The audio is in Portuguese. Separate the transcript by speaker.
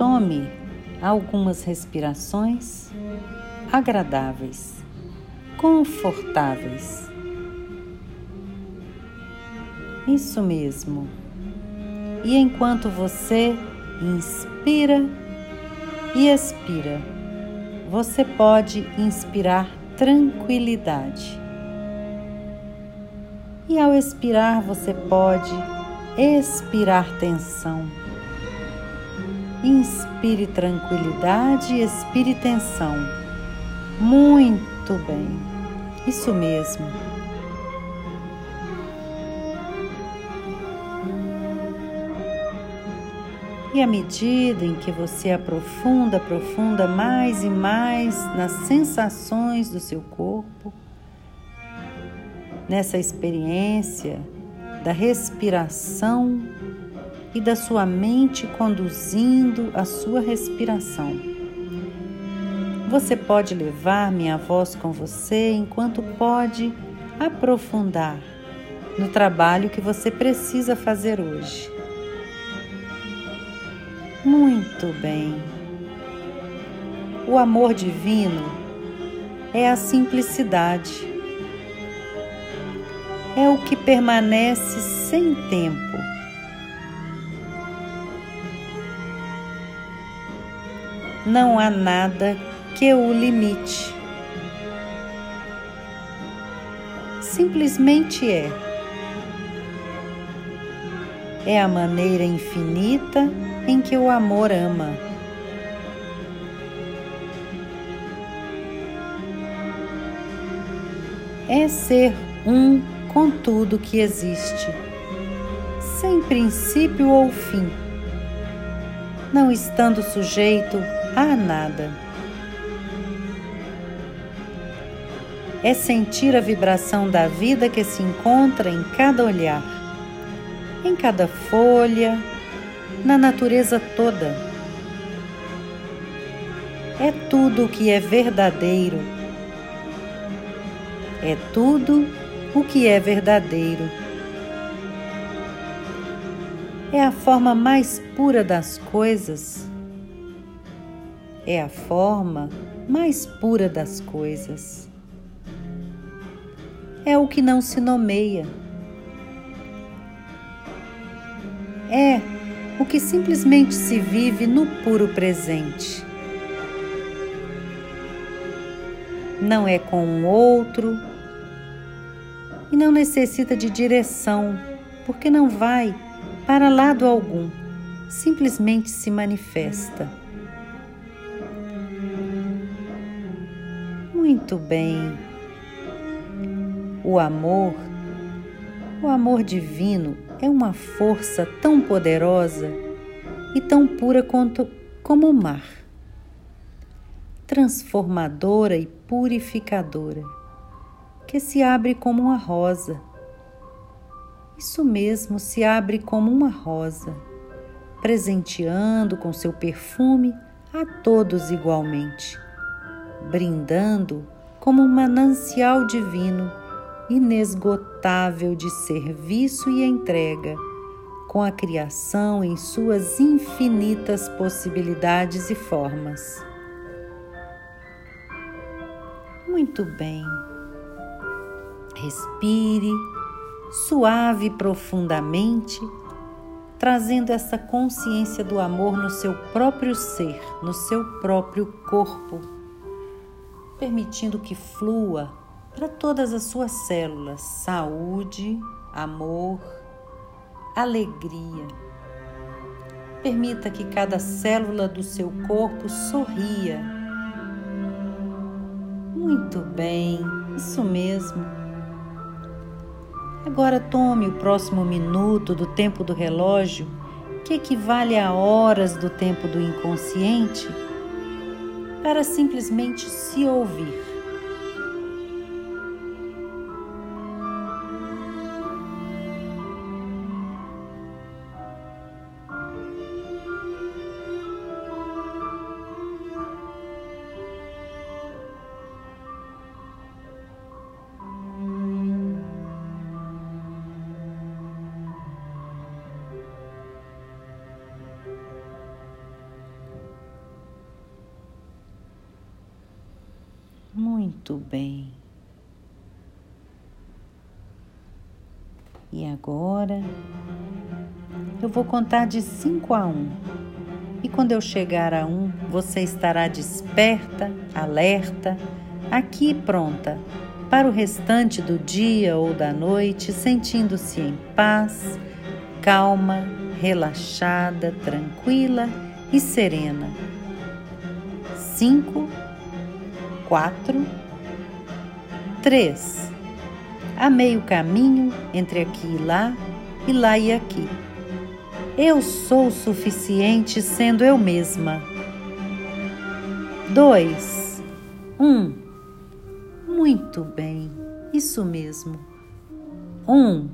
Speaker 1: Tome algumas respirações agradáveis, confortáveis. Isso mesmo. E enquanto você inspira e expira, você pode inspirar tranquilidade. E ao expirar, você pode expirar tensão. Inspire tranquilidade e expire tensão. Muito bem, isso mesmo. E à medida em que você aprofunda, aprofunda mais e mais nas sensações do seu corpo, nessa experiência da respiração e da sua mente conduzindo a sua respiração. Você pode levar minha voz com você enquanto pode aprofundar no trabalho que você precisa fazer hoje. Muito bem. O amor divino é a simplicidade. É o que permanece sem tempo. Não há nada que o limite. Simplesmente é. É a maneira infinita em que o amor ama. É ser um com tudo que existe, sem princípio ou fim, não estando sujeito a nada. É sentir a vibração da vida que se encontra em cada olhar, em cada folha, na natureza toda. É tudo o que é verdadeiro. É tudo o que é verdadeiro. É a forma mais pura das coisas. É a forma mais pura das coisas. É o que não se nomeia. É o que simplesmente se vive no puro presente. Não é com um outro e não necessita de direção, porque não vai para lado algum, simplesmente se manifesta. Muito bem. O amor, o amor divino é uma força tão poderosa e tão pura quanto, como o mar, transformadora e purificadora, que se abre como uma rosa. Isso mesmo, se abre como uma rosa, presenteando com seu perfume a todos igualmente, brindando como um manancial divino inesgotável de serviço e entrega, com a criação em suas infinitas possibilidades e formas. Muito bem. Respire suave e profundamente, trazendo essa consciência do amor no seu próprio ser, no seu próprio corpo, permitindo que flua para todas as suas células saúde, amor, alegria. Permita que cada célula do seu corpo sorria. Muito bem, isso mesmo. Agora tome o próximo minuto do tempo do relógio, que equivale a horas do tempo do inconsciente, para simplesmente se ouvir. Muito bem. E agora eu vou contar de 5 a 1. Um. E quando eu chegar a 1, um, você estará desperta, alerta, aqui pronta para o restante do dia ou da noite, sentindo-se em paz, calma, relaxada, tranquila e serena. 5, 4, 3. A meio caminho entre aqui e lá, e lá e aqui. Eu sou suficiente sendo eu mesma. 2. 1. Um. Muito bem, isso mesmo. 1. Um.